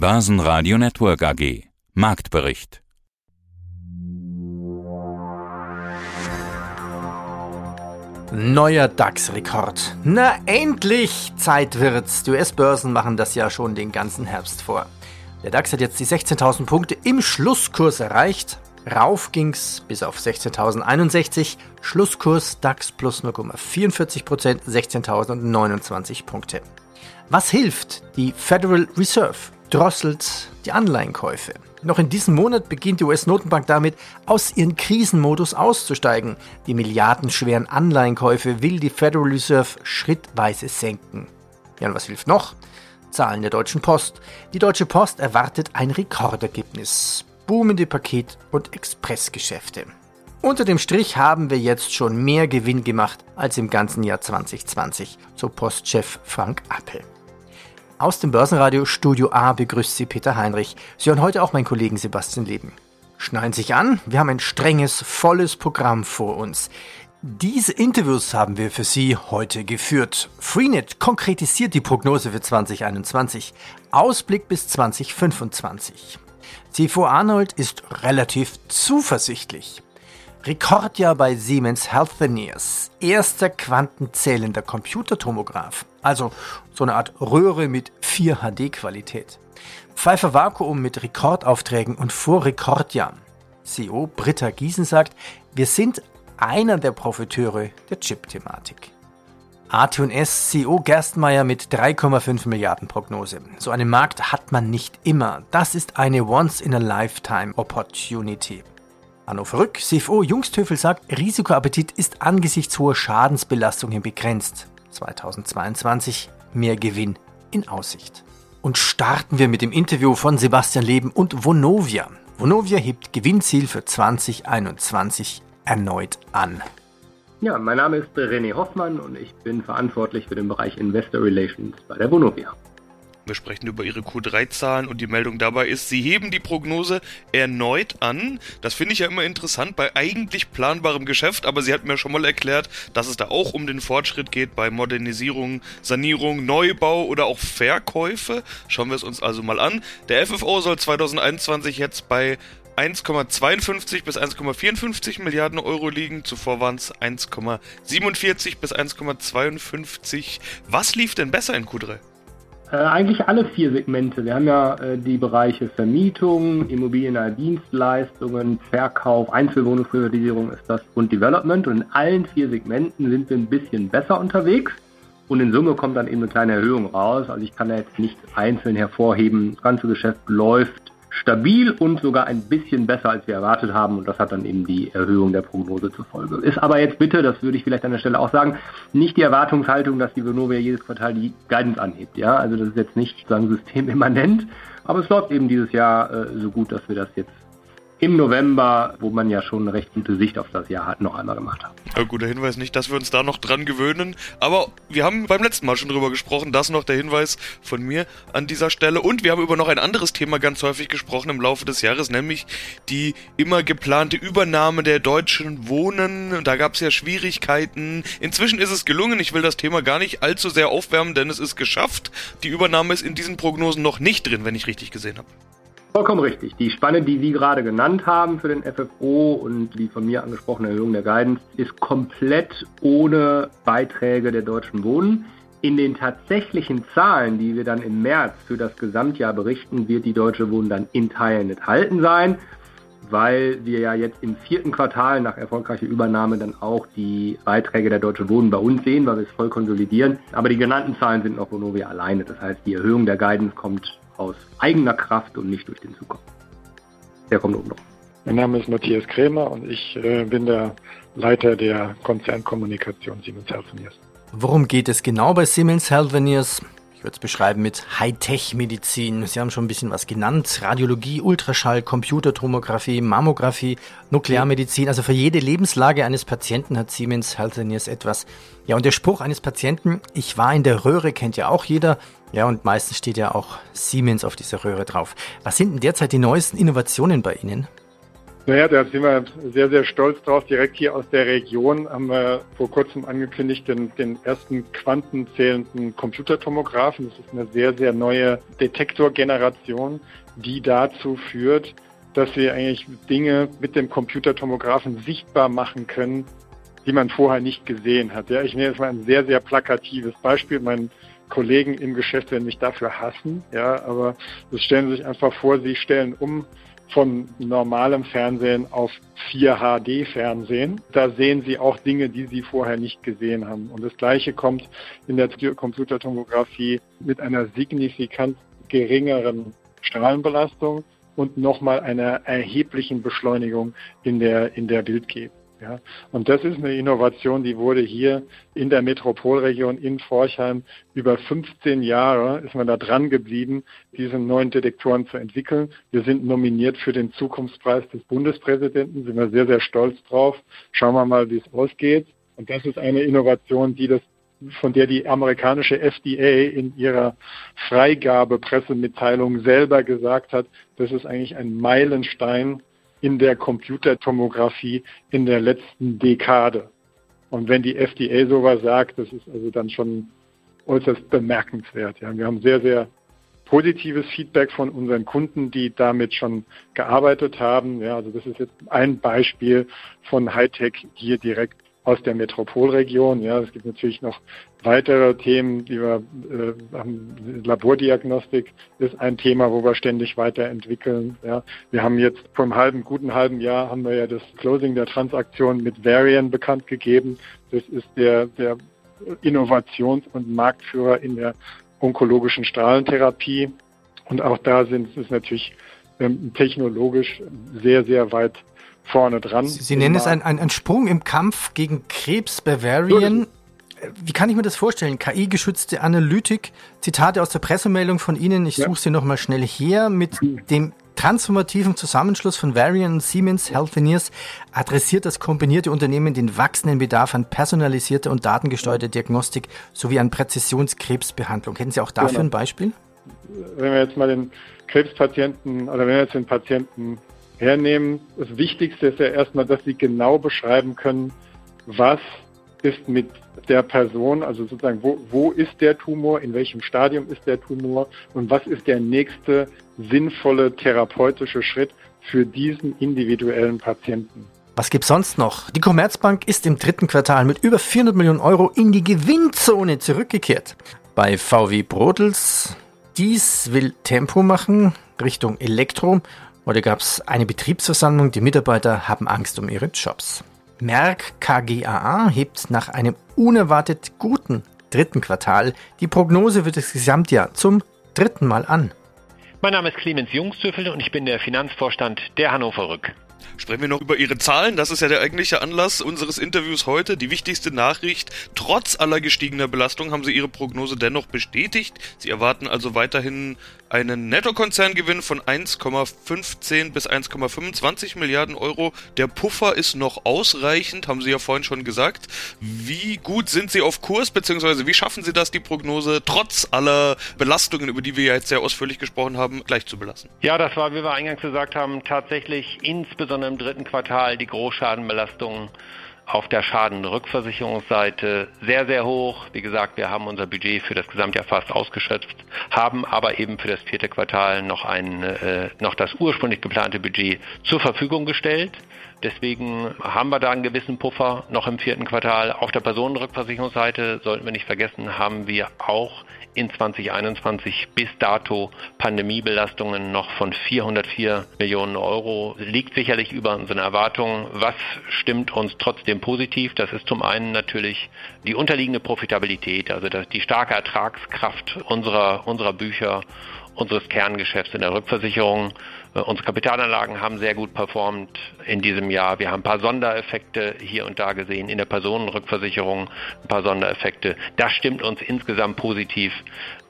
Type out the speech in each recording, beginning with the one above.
Börsenradio Network AG. Marktbericht. Neuer DAX-Rekord. Na endlich! Zeit wird's. Die US-Börsen machen das ja schon den ganzen Herbst vor. Der DAX hat jetzt die 16.000 Punkte im Schlusskurs erreicht. Rauf ging's bis auf 16.061. Schlusskurs DAX plus 0,44 Prozent, 16.029 Punkte. Was hilft? Die Federal Reserve drosselt die Anleihenkäufe. Noch in diesem Monat beginnt die US-Notenbank damit, aus ihrem Krisenmodus auszusteigen. Die milliardenschweren Anleihenkäufe will die Federal Reserve schrittweise senken. Ja, und was hilft noch? Zahlen der Deutschen Post. Die Deutsche Post erwartet ein Rekordergebnis. Boomende Paket- und Expressgeschäfte. Unter dem Strich haben wir jetzt schon mehr Gewinn gemacht als im ganzen Jahr 2020, so Postchef Frank Appel. Aus dem Börsenradio Studio A begrüßt Sie Peter Heinrich. Sie hören heute auch meinen Kollegen Sebastian Leben. Schneiden sich an, wir haben ein strenges, volles Programm vor uns. Diese Interviews haben wir für Sie heute geführt. Freenet konkretisiert die Prognose für 2021. Ausblick bis 2025. CFO Arnold ist relativ zuversichtlich. Rekordjahr bei Siemens Healthineers. Erster quantenzählender Computertomograph. Also so eine Art Röhre mit 4 HD-Qualität. Pfeiffer Vakuum mit Rekordaufträgen und vor Rekordjahren. CEO Britta Giesen sagt, wir sind einer der Profiteure der Chip-Thematik. AT&S CEO Gerstmeier mit 3,5 Milliarden Prognose. So einen Markt hat man nicht immer. Das ist eine Once-in-a-Lifetime-Opportunity. Hannover Rück, CFO Jungstöfel sagt, Risikoappetit ist angesichts hoher Schadensbelastungen begrenzt. 2022 mehr Gewinn in Aussicht. Und starten wir mit dem Interview von Sebastian Leben und Vonovia. Vonovia hebt Gewinnziel für 2021 erneut an. Ja, mein Name ist René Hoffmann und ich bin verantwortlich für den Bereich Investor Relations bei der Vonovia. Wir sprechen über ihre Q3-Zahlen und die Meldung dabei ist, sie heben die Prognose erneut an. Das finde ich ja immer interessant bei eigentlich planbarem Geschäft, aber sie hat mir schon mal erklärt, dass es da auch um den Fortschritt geht bei Modernisierung, Sanierung, Neubau oder auch Verkäufe. Schauen wir es uns also mal an. Der FFO soll 2021 jetzt bei 1,52 bis 1,54 Milliarden Euro liegen. Zuvor waren es 1,47 bis 1,52. Was lief denn besser in Q3? Äh, eigentlich alle vier Segmente. Wir haben ja äh, die Bereiche Vermietung, Immobilienahe Dienstleistungen, Verkauf, Einzelwohnungsprivatisierung ist das und Development. Und in allen vier Segmenten sind wir ein bisschen besser unterwegs. Und in Summe kommt dann eben eine kleine Erhöhung raus. Also ich kann da jetzt nicht einzeln hervorheben. Das ganze Geschäft läuft stabil und sogar ein bisschen besser, als wir erwartet haben. Und das hat dann eben die Erhöhung der Prognose zur Folge. Ist aber jetzt bitte, das würde ich vielleicht an der Stelle auch sagen, nicht die Erwartungshaltung, dass die Vonovia jedes Quartal die Guidance anhebt. Ja, also das ist jetzt nicht sozusagen systemimmanent. Aber es läuft eben dieses Jahr äh, so gut, dass wir das jetzt im November, wo man ja schon eine recht gute Sicht auf das Jahr hat, noch einmal gemacht haben. Ja, guter Hinweis, nicht, dass wir uns da noch dran gewöhnen. Aber wir haben beim letzten Mal schon drüber gesprochen. Das noch der Hinweis von mir an dieser Stelle. Und wir haben über noch ein anderes Thema ganz häufig gesprochen im Laufe des Jahres, nämlich die immer geplante Übernahme der Deutschen Wohnen. Da gab es ja Schwierigkeiten. Inzwischen ist es gelungen. Ich will das Thema gar nicht allzu sehr aufwärmen, denn es ist geschafft. Die Übernahme ist in diesen Prognosen noch nicht drin, wenn ich richtig gesehen habe. Vollkommen richtig. Die Spanne, die Sie gerade genannt haben für den FFO und die von mir angesprochene Erhöhung der Guidance, ist komplett ohne Beiträge der Deutschen Wohnen. In den tatsächlichen Zahlen, die wir dann im März für das Gesamtjahr berichten, wird die Deutsche Wohnen dann in Teilen enthalten sein, weil wir ja jetzt im vierten Quartal nach erfolgreicher Übernahme dann auch die Beiträge der Deutschen Wohnen bei uns sehen, weil wir es voll konsolidieren. Aber die genannten Zahlen sind noch Vonovia alleine. Das heißt, die Erhöhung der Guidance kommt aus eigener Kraft und nicht durch den Zukauf. Der kommt oben noch. Mein Name ist Matthias Krämer und ich äh, bin der Leiter der Konzernkommunikation Siemens Healthineers. Worum geht es genau bei Siemens Healthineers? Ich würde es beschreiben mit Hightech-Medizin. Sie haben schon ein bisschen was genannt. Radiologie, Ultraschall, Computertomographie, Mammographie, Nuklearmedizin. Also für jede Lebenslage eines Patienten hat Siemens Healthineers etwas. Ja, und der Spruch eines Patienten, ich war in der Röhre, kennt ja auch jeder. Ja, und meistens steht ja auch Siemens auf dieser Röhre drauf. Was sind denn derzeit die neuesten Innovationen bei Ihnen? Naja, da sind wir sehr, sehr stolz drauf. Direkt hier aus der Region haben wir vor kurzem angekündigt, den, den ersten quantenzählenden Computertomographen. Das ist eine sehr, sehr neue Detektorgeneration, die dazu führt, dass wir eigentlich Dinge mit dem Computertomographen sichtbar machen können, die man vorher nicht gesehen hat. Ja, ich nehme jetzt mal ein sehr, sehr plakatives Beispiel. Mein Kollegen im Geschäft werden mich dafür hassen, ja, aber das stellen Sie sich einfach vor, Sie stellen um von normalem Fernsehen auf 4HD-Fernsehen. Da sehen Sie auch Dinge, die Sie vorher nicht gesehen haben. Und das Gleiche kommt in der Computertomographie mit einer signifikant geringeren Strahlenbelastung und nochmal einer erheblichen Beschleunigung in der, in der Bildgebung. Ja, und das ist eine Innovation, die wurde hier in der Metropolregion in Forchheim über 15 Jahre ist man da dran geblieben, diese neuen Detektoren zu entwickeln. Wir sind nominiert für den Zukunftspreis des Bundespräsidenten, sind wir sehr, sehr stolz drauf. Schauen wir mal, wie es ausgeht. Und das ist eine Innovation, die das von der die amerikanische FDA in ihrer Freigabepressemitteilung selber gesagt hat, das ist eigentlich ein Meilenstein in der Computertomographie in der letzten Dekade. Und wenn die FDA sowas sagt, das ist also dann schon äußerst bemerkenswert. Ja, wir haben sehr, sehr positives Feedback von unseren Kunden, die damit schon gearbeitet haben. Ja, also das ist jetzt ein Beispiel von Hightech hier direkt aus der Metropolregion. Ja, es gibt natürlich noch weitere Themen, die wir äh, haben. Labordiagnostik ist ein Thema, wo wir ständig weiterentwickeln. Ja, wir haben jetzt vor einem halben, guten halben Jahr haben wir ja das Closing der Transaktion mit Varian bekannt gegeben. Das ist der, der Innovations- und Marktführer in der onkologischen Strahlentherapie. Und auch da sind es natürlich ähm, technologisch sehr, sehr weit vorne dran. Sie, Sie nennen es ein, ein, ein, Sprung im Kampf gegen Krebs Bavarian. Wie kann ich mir das vorstellen? KI-geschützte Analytik, Zitate aus der Pressemeldung von Ihnen, ich ja. suche sie nochmal schnell her, mit dem transformativen Zusammenschluss von Varian und Siemens Healthineers adressiert das kombinierte Unternehmen den wachsenden Bedarf an personalisierter und datengesteuerter Diagnostik sowie an Präzisionskrebsbehandlung. Hätten Sie auch dafür genau. ein Beispiel? Wenn wir jetzt mal den Krebspatienten oder wenn wir jetzt den Patienten hernehmen. Das Wichtigste ist ja erstmal, dass Sie genau beschreiben können, was ist mit der Person, also sozusagen, wo, wo ist der Tumor, in welchem Stadium ist der Tumor und was ist der nächste sinnvolle therapeutische Schritt für diesen individuellen Patienten. Was gibt's sonst noch? Die Commerzbank ist im dritten Quartal mit über 400 Millionen Euro in die Gewinnzone zurückgekehrt. Bei VW Brodels, dies will Tempo machen Richtung Elektro Heute gab es eine Betriebsversammlung, die Mitarbeiter haben Angst um ihre Jobs. Merck KGaA hebt nach einem unerwartet guten dritten Quartal die Prognose für das Gesamtjahr zum dritten Mal an. Mein Name ist Clemens Jungstüffel und ich bin der Finanzvorstand der Hannover Rück. Sprechen wir noch über Ihre Zahlen. Das ist ja der eigentliche Anlass unseres Interviews heute. Die wichtigste Nachricht. Trotz aller gestiegener Belastung haben Sie Ihre Prognose dennoch bestätigt. Sie erwarten also weiterhin einen Nettokonzerngewinn von 1,15 bis 1,25 Milliarden Euro. Der Puffer ist noch ausreichend, haben Sie ja vorhin schon gesagt. Wie gut sind Sie auf Kurs, beziehungsweise wie schaffen Sie das, die Prognose trotz aller Belastungen, über die wir ja jetzt sehr ausführlich gesprochen haben, gleich zu belassen? Ja, das war, wie wir eingangs gesagt haben, tatsächlich insbesondere im dritten Quartal die Großschadenbelastungen auf der Schadenrückversicherungsseite sehr, sehr hoch. Wie gesagt, wir haben unser Budget für das Gesamtjahr fast ausgeschöpft, haben aber eben für das vierte Quartal noch, ein, äh, noch das ursprünglich geplante Budget zur Verfügung gestellt. Deswegen haben wir da einen gewissen Puffer noch im vierten Quartal. Auf der Personenrückversicherungsseite sollten wir nicht vergessen, haben wir auch in 2021 bis dato Pandemiebelastungen noch von 404 Millionen Euro. Liegt sicherlich über unseren Erwartungen. Was stimmt uns trotzdem positiv? Das ist zum einen natürlich die unterliegende Profitabilität, also die starke Ertragskraft unserer, unserer Bücher unseres Kerngeschäfts in der Rückversicherung. Äh, unsere Kapitalanlagen haben sehr gut performt in diesem Jahr. Wir haben ein paar Sondereffekte hier und da gesehen in der Personenrückversicherung, ein paar Sondereffekte. Das stimmt uns insgesamt positiv,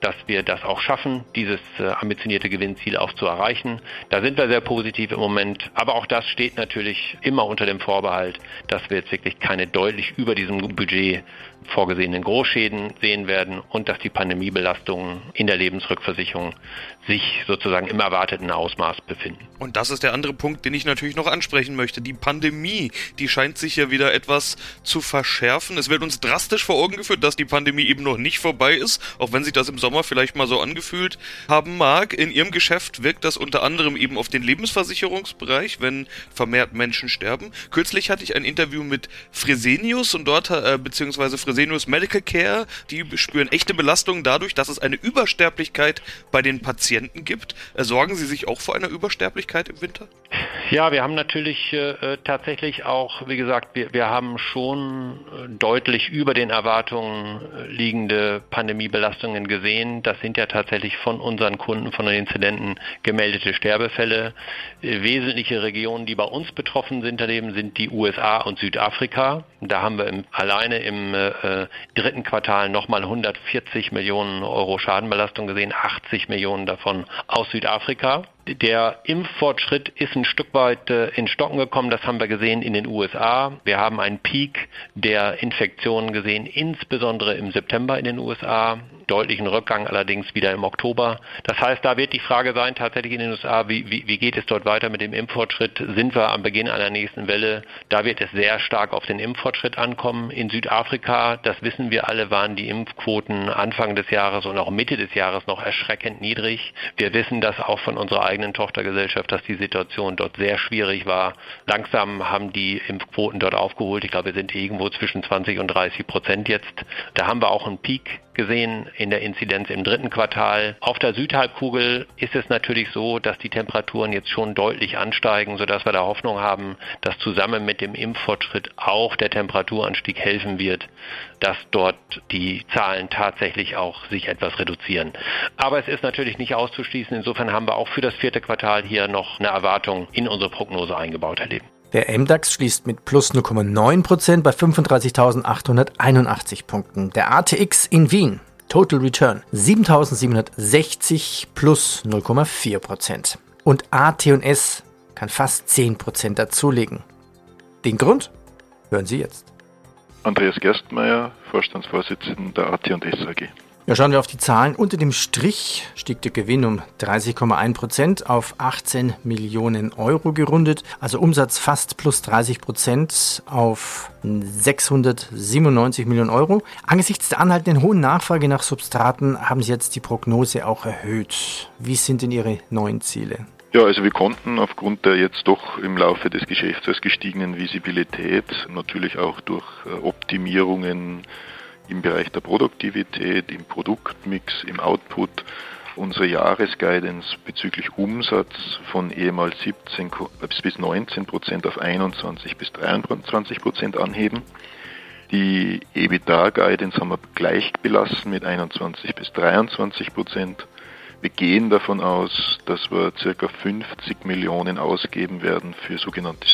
dass wir das auch schaffen, dieses äh, ambitionierte Gewinnziel auch zu erreichen. Da sind wir sehr positiv im Moment. Aber auch das steht natürlich immer unter dem Vorbehalt, dass wir jetzt wirklich keine deutlich über diesem Budget vorgesehenen Großschäden sehen werden und dass die Pandemiebelastungen in der Lebensrückversicherung sich sozusagen im erwarteten Ausmaß befinden. Und das ist der andere Punkt, den ich natürlich noch ansprechen möchte. Die Pandemie, die scheint sich ja wieder etwas zu verschärfen. Es wird uns drastisch vor Augen geführt, dass die Pandemie eben noch nicht vorbei ist, auch wenn sich das im Sommer vielleicht mal so angefühlt haben mag. In Ihrem Geschäft wirkt das unter anderem eben auf den Lebensversicherungsbereich, wenn vermehrt Menschen sterben. Kürzlich hatte ich ein Interview mit Fresenius und dort, äh, beziehungsweise Fresenius Medical Care, die spüren echte Belastungen dadurch, dass es eine Übersterblichkeit bei den Patienten gibt. Äh, sorgen Sie sich auch vor einer Übersterblichkeit im Winter? Ja, wir haben natürlich äh, tatsächlich auch, wie gesagt, wir, wir haben schon äh, deutlich über den Erwartungen äh, liegende Pandemiebelastungen gesehen. Das sind ja tatsächlich von unseren Kunden, von den Inzidenten gemeldete Sterbefälle. Äh, wesentliche Regionen, die bei uns betroffen sind daneben, sind die USA und Südafrika. Da haben wir im, alleine im äh, dritten Quartal nochmal 140 Millionen Euro Schadenbelastung gesehen, 80 Millionen davon aus Südafrika. Der Impffortschritt ist ein Stück weit äh, in Stocken gekommen. Das haben wir gesehen in den USA. Wir haben einen Peak der Infektionen gesehen, insbesondere im September in den USA. Deutlichen Rückgang allerdings wieder im Oktober. Das heißt, da wird die Frage sein, tatsächlich in den USA, wie, wie, wie geht es dort weiter mit dem Impffortschritt? Sind wir am Beginn einer nächsten Welle? Da wird es sehr stark auf den Impffortschritt ankommen. In Südafrika, das wissen wir alle, waren die Impfquoten Anfang des Jahres und auch Mitte des Jahres noch erschreckend niedrig. Wir wissen das auch von unserer eigenen Tochtergesellschaft, dass die Situation dort sehr schwierig war. Langsam haben die Impfquoten dort aufgeholt. Ich glaube, wir sind irgendwo zwischen 20 und 30 Prozent jetzt. Da haben wir auch einen Peak gesehen in der Inzidenz im dritten Quartal. Auf der Südhalbkugel ist es natürlich so, dass die Temperaturen jetzt schon deutlich ansteigen, sodass wir da Hoffnung haben, dass zusammen mit dem Impffortschritt auch der Temperaturanstieg helfen wird, dass dort die Zahlen tatsächlich auch sich etwas reduzieren. Aber es ist natürlich nicht auszuschließen. Insofern haben wir auch für das vierte Quartal hier noch eine Erwartung in unsere Prognose eingebaut erleben. Der MDAX schließt mit plus 0,9% bei 35.881 Punkten. Der ATX in Wien, Total Return 7.760 plus 0,4%. Und AT&S kann fast 10% dazulegen. Den Grund hören Sie jetzt. Andreas Gerstmeier, Vorstandsvorsitzender der AT&S AG. Ja, schauen wir auf die Zahlen. Unter dem Strich stieg der Gewinn um 30,1 Prozent auf 18 Millionen Euro gerundet. Also Umsatz fast plus 30 Prozent auf 697 Millionen Euro. Angesichts der anhaltenden hohen Nachfrage nach Substraten haben Sie jetzt die Prognose auch erhöht. Wie sind denn Ihre neuen Ziele? Ja, also wir konnten aufgrund der jetzt doch im Laufe des Geschäftsjahres gestiegenen Visibilität, natürlich auch durch äh, Optimierungen im Bereich der Produktivität, im Produktmix, im Output unsere Jahresguidance bezüglich Umsatz von ehemals 17 bis 19 Prozent auf 21 bis 23 Prozent anheben. Die EBITDA-Guidance haben wir gleich belassen mit 21 bis 23 Prozent. Wir gehen davon aus, dass wir circa 50 Millionen ausgeben werden für sogenannte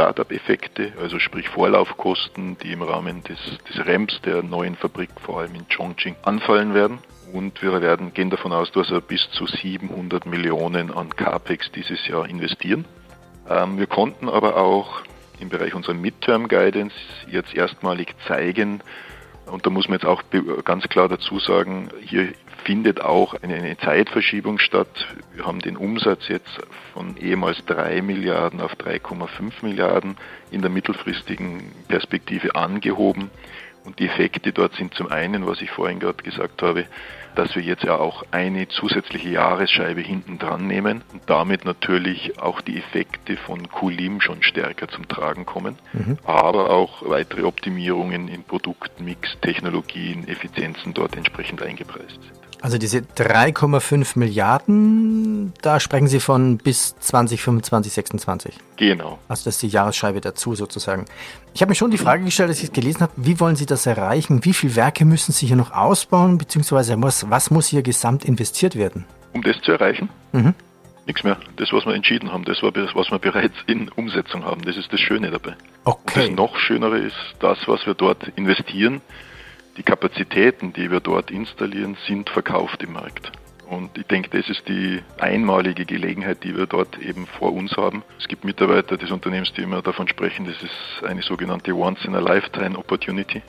Startup-Effekte, also sprich Vorlaufkosten, die im Rahmen des, des REMS der neuen Fabrik vor allem in Chongqing anfallen werden. Und wir werden, gehen davon aus, dass wir bis zu 700 Millionen an CAPEX dieses Jahr investieren. Ähm, wir konnten aber auch im Bereich unserer Midterm Guidance jetzt erstmalig zeigen, und da muss man jetzt auch ganz klar dazu sagen, hier findet auch eine, Zeitverschiebung statt. Wir haben den Umsatz jetzt von ehemals 3 Milliarden auf 3,5 Milliarden in der mittelfristigen Perspektive angehoben. Und die Effekte dort sind zum einen, was ich vorhin gerade gesagt habe, dass wir jetzt ja auch eine zusätzliche Jahresscheibe hinten dran nehmen und damit natürlich auch die Effekte von Kulim schon stärker zum Tragen kommen, mhm. aber auch weitere Optimierungen in Produktmix, Technologien, Effizienzen dort entsprechend eingepreist sind. Also diese 3,5 Milliarden, da sprechen Sie von bis 2025, 26. Genau. Also das ist die Jahresscheibe dazu sozusagen. Ich habe mir schon die Frage gestellt, als ich es gelesen habe, wie wollen Sie das erreichen? Wie viele Werke müssen Sie hier noch ausbauen, beziehungsweise was, was muss hier gesamt investiert werden? Um das zu erreichen? Mhm. Nichts mehr. Das, was wir entschieden haben, das war das, was wir bereits in Umsetzung haben. Das ist das Schöne dabei. Okay. Und das noch Schönere ist das, was wir dort investieren die Kapazitäten, die wir dort installieren, sind verkauft im Markt. Und ich denke, das ist die einmalige Gelegenheit, die wir dort eben vor uns haben. Es gibt Mitarbeiter des Unternehmens, die immer davon sprechen, das ist eine sogenannte Once-in-a-Lifetime Opportunity.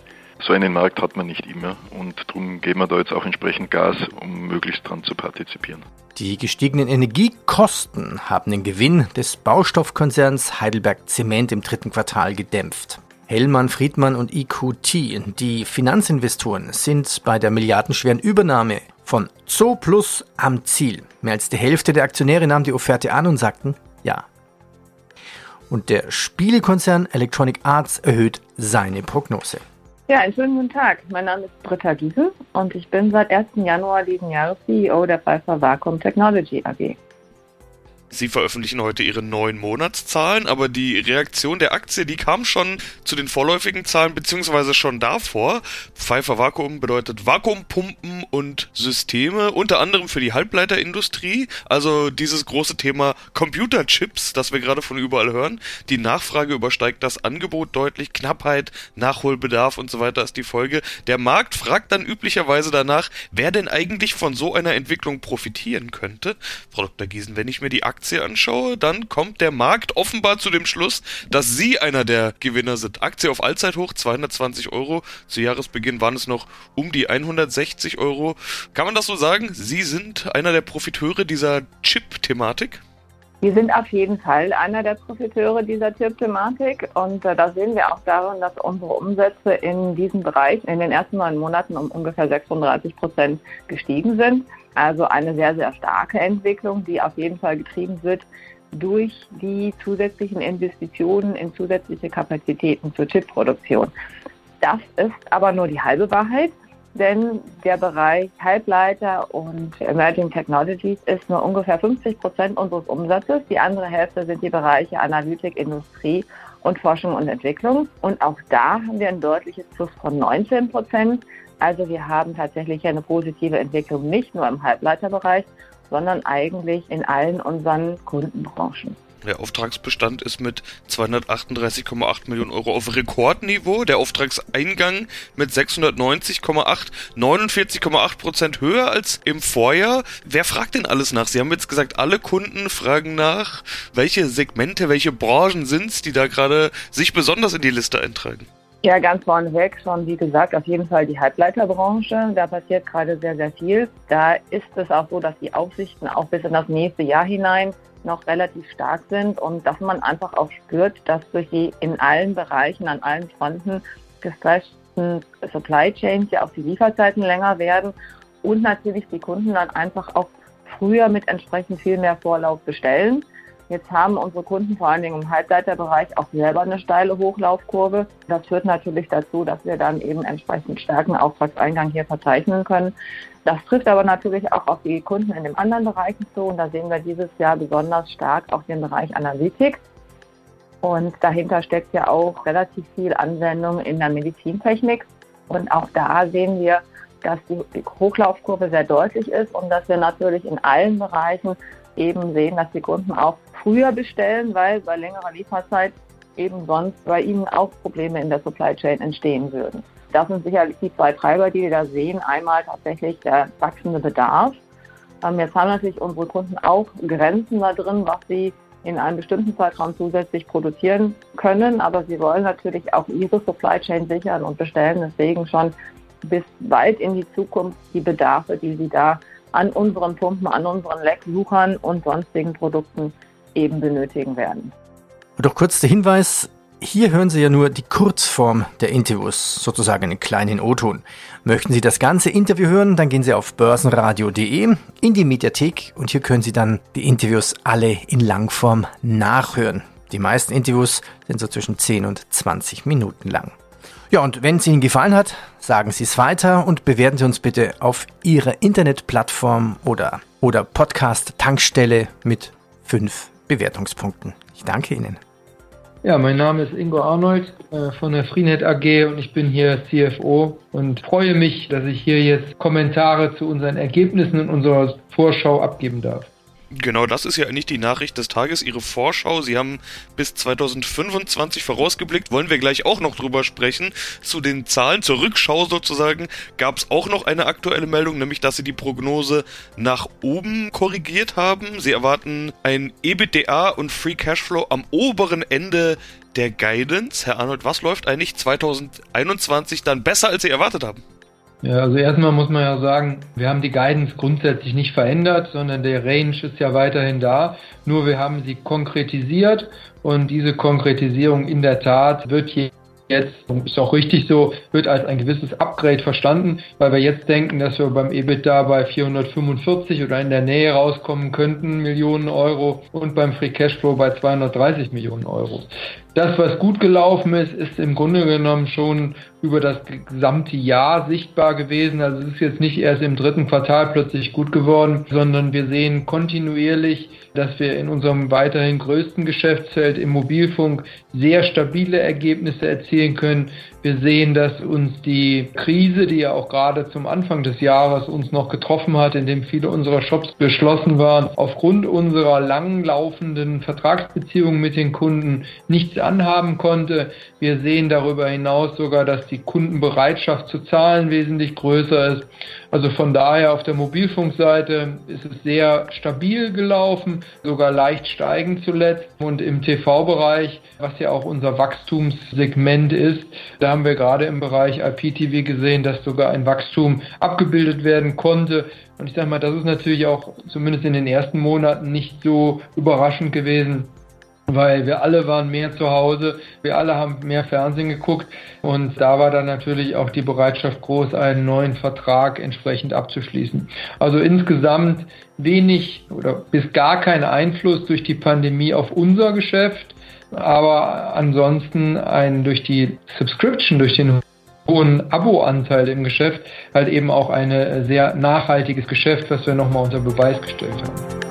So einen Markt hat man nicht immer und darum geben wir da jetzt auch entsprechend Gas, um möglichst dran zu partizipieren. Die gestiegenen Energiekosten haben den Gewinn des Baustoffkonzerns Heidelberg Zement im dritten Quartal gedämpft. Hellmann, Friedmann und EQT, die Finanzinvestoren, sind bei der milliardenschweren Übernahme von Zo Plus am Ziel. Mehr als die Hälfte der Aktionäre nahm die Offerte an und sagten ja. Und der Spielekonzern Electronic Arts erhöht seine Prognose. Ja, einen schönen guten Tag. Mein Name ist Britta Giesel und ich bin seit 1. Januar diesen Jahres CEO der Pfeiffer Vacuum Technology AG. Sie veröffentlichen heute ihre neuen Monatszahlen, aber die Reaktion der Aktie, die kam schon zu den vorläufigen Zahlen, beziehungsweise schon davor. Pfeiffer Vakuum bedeutet Vakuumpumpen und Systeme, unter anderem für die Halbleiterindustrie. Also dieses große Thema Computerchips, das wir gerade von überall hören. Die Nachfrage übersteigt das Angebot deutlich. Knappheit, Nachholbedarf und so weiter ist die Folge. Der Markt fragt dann üblicherweise danach, wer denn eigentlich von so einer Entwicklung profitieren könnte. Frau Dr. Giesen, wenn ich mir die Aktie Aktie anschaue, dann kommt der Markt offenbar zu dem Schluss, dass Sie einer der Gewinner sind. Aktie auf Allzeithoch, 220 Euro. Zu Jahresbeginn waren es noch um die 160 Euro. Kann man das so sagen? Sie sind einer der Profiteure dieser Chip-Thematik? Wir sind auf jeden Fall einer der Profiteure dieser Chip-Thematik und äh, da sehen wir auch darin, dass unsere Umsätze in diesem Bereich in den ersten neun Monaten um ungefähr 36 Prozent gestiegen sind. Also eine sehr, sehr starke Entwicklung, die auf jeden Fall getrieben wird durch die zusätzlichen Investitionen in zusätzliche Kapazitäten zur Chipproduktion. Das ist aber nur die halbe Wahrheit, denn der Bereich Halbleiter und Emerging Technologies ist nur ungefähr 50 Prozent unseres Umsatzes. Die andere Hälfte sind die Bereiche Analytik, Industrie und Forschung und Entwicklung. Und auch da haben wir ein deutliches Plus von 19 Prozent. Also wir haben tatsächlich eine positive Entwicklung nicht nur im Halbleiterbereich, sondern eigentlich in allen unseren Kundenbranchen. Der Auftragsbestand ist mit 238,8 Millionen Euro auf Rekordniveau. Der Auftragseingang mit 690,8, 49,8 Prozent höher als im Vorjahr. Wer fragt denn alles nach? Sie haben jetzt gesagt, alle Kunden fragen nach. Welche Segmente, welche Branchen sind es, die da gerade sich besonders in die Liste eintragen? Ja, ganz vorneweg schon, wie gesagt, auf jeden Fall die Halbleiterbranche. Da passiert gerade sehr, sehr viel. Da ist es auch so, dass die Aussichten auch bis in das nächste Jahr hinein noch relativ stark sind und dass man einfach auch spürt, dass durch die in allen Bereichen, an allen Fronten gestressten Supply Chains ja auch die Lieferzeiten länger werden und natürlich die Kunden dann einfach auch früher mit entsprechend viel mehr Vorlauf bestellen. Jetzt haben unsere Kunden vor allen Dingen im Halbleiterbereich auch selber eine steile Hochlaufkurve. Das führt natürlich dazu, dass wir dann eben entsprechend starken Auftragseingang hier verzeichnen können. Das trifft aber natürlich auch auf die Kunden in den anderen Bereichen zu. Und da sehen wir dieses Jahr besonders stark auch den Bereich Analytik. Und dahinter steckt ja auch relativ viel Anwendung in der Medizintechnik. Und auch da sehen wir, dass die Hochlaufkurve sehr deutlich ist und dass wir natürlich in allen Bereichen eben sehen, dass die Kunden auch früher bestellen, weil bei längerer Lieferzeit eben sonst bei ihnen auch Probleme in der Supply Chain entstehen würden. Das sind sicherlich die zwei Treiber, die wir da sehen. Einmal tatsächlich der wachsende Bedarf. Ähm, jetzt haben natürlich unsere Kunden auch Grenzen da drin, was sie in einem bestimmten Zeitraum zusätzlich produzieren können. Aber sie wollen natürlich auch ihre Supply Chain sichern und bestellen deswegen schon bis weit in die Zukunft die Bedarfe, die sie da an unseren Pumpen, an unseren Lecksuchern und sonstigen Produkten eben benötigen werden. Doch kurz der Hinweis, hier hören Sie ja nur die Kurzform der Interviews, sozusagen einen kleinen O-Ton. Möchten Sie das ganze Interview hören, dann gehen Sie auf börsenradio.de in die Mediathek und hier können Sie dann die Interviews alle in Langform nachhören. Die meisten Interviews sind so zwischen 10 und 20 Minuten lang. Ja, und wenn es Ihnen gefallen hat, sagen Sie es weiter und bewerten Sie uns bitte auf Ihrer Internetplattform oder, oder Podcast-Tankstelle mit fünf Bewertungspunkten. Ich danke Ihnen. Ja, mein Name ist Ingo Arnold äh, von der Freenet AG und ich bin hier CFO und freue mich, dass ich hier jetzt Kommentare zu unseren Ergebnissen und unserer Vorschau abgeben darf. Genau, das ist ja eigentlich die Nachricht des Tages, Ihre Vorschau. Sie haben bis 2025 vorausgeblickt, wollen wir gleich auch noch drüber sprechen. Zu den Zahlen, zur Rückschau sozusagen, gab es auch noch eine aktuelle Meldung, nämlich dass Sie die Prognose nach oben korrigiert haben. Sie erwarten ein EBITDA und Free Cashflow am oberen Ende der Guidance. Herr Arnold, was läuft eigentlich 2021 dann besser, als Sie erwartet haben? Ja, also erstmal muss man ja sagen, wir haben die Guidance grundsätzlich nicht verändert, sondern der Range ist ja weiterhin da. Nur wir haben sie konkretisiert und diese Konkretisierung in der Tat wird hier jetzt, ist auch richtig so, wird als ein gewisses Upgrade verstanden, weil wir jetzt denken, dass wir beim EBITDA bei 445 oder in der Nähe rauskommen könnten, Millionen Euro und beim Free Cashflow bei 230 Millionen Euro. Das, was gut gelaufen ist, ist im Grunde genommen schon über das gesamte Jahr sichtbar gewesen. Also es ist jetzt nicht erst im dritten Quartal plötzlich gut geworden, sondern wir sehen kontinuierlich, dass wir in unserem weiterhin größten Geschäftsfeld im Mobilfunk sehr stabile Ergebnisse erzielen können. Wir sehen, dass uns die Krise, die ja auch gerade zum Anfang des Jahres uns noch getroffen hat, in dem viele unserer Shops geschlossen waren, aufgrund unserer langlaufenden Vertragsbeziehungen mit den Kunden nichts anhaben konnte. Wir sehen darüber hinaus sogar, dass die Kundenbereitschaft zu zahlen wesentlich größer ist. Also von daher auf der Mobilfunkseite ist es sehr stabil gelaufen, sogar leicht steigend zuletzt. Und im TV-Bereich, was ja auch unser Wachstumssegment ist, da haben wir gerade im Bereich IPTV gesehen, dass sogar ein Wachstum abgebildet werden konnte. Und ich sage mal, das ist natürlich auch zumindest in den ersten Monaten nicht so überraschend gewesen, weil wir alle waren mehr zu Hause, wir alle haben mehr Fernsehen geguckt und da war dann natürlich auch die Bereitschaft groß, einen neuen Vertrag entsprechend abzuschließen. Also insgesamt wenig oder bis gar kein Einfluss durch die Pandemie auf unser Geschäft, aber ansonsten ein durch die Subscription, durch den hohen Abo-Anteil im Geschäft, halt eben auch ein sehr nachhaltiges Geschäft, was wir nochmal unter Beweis gestellt haben.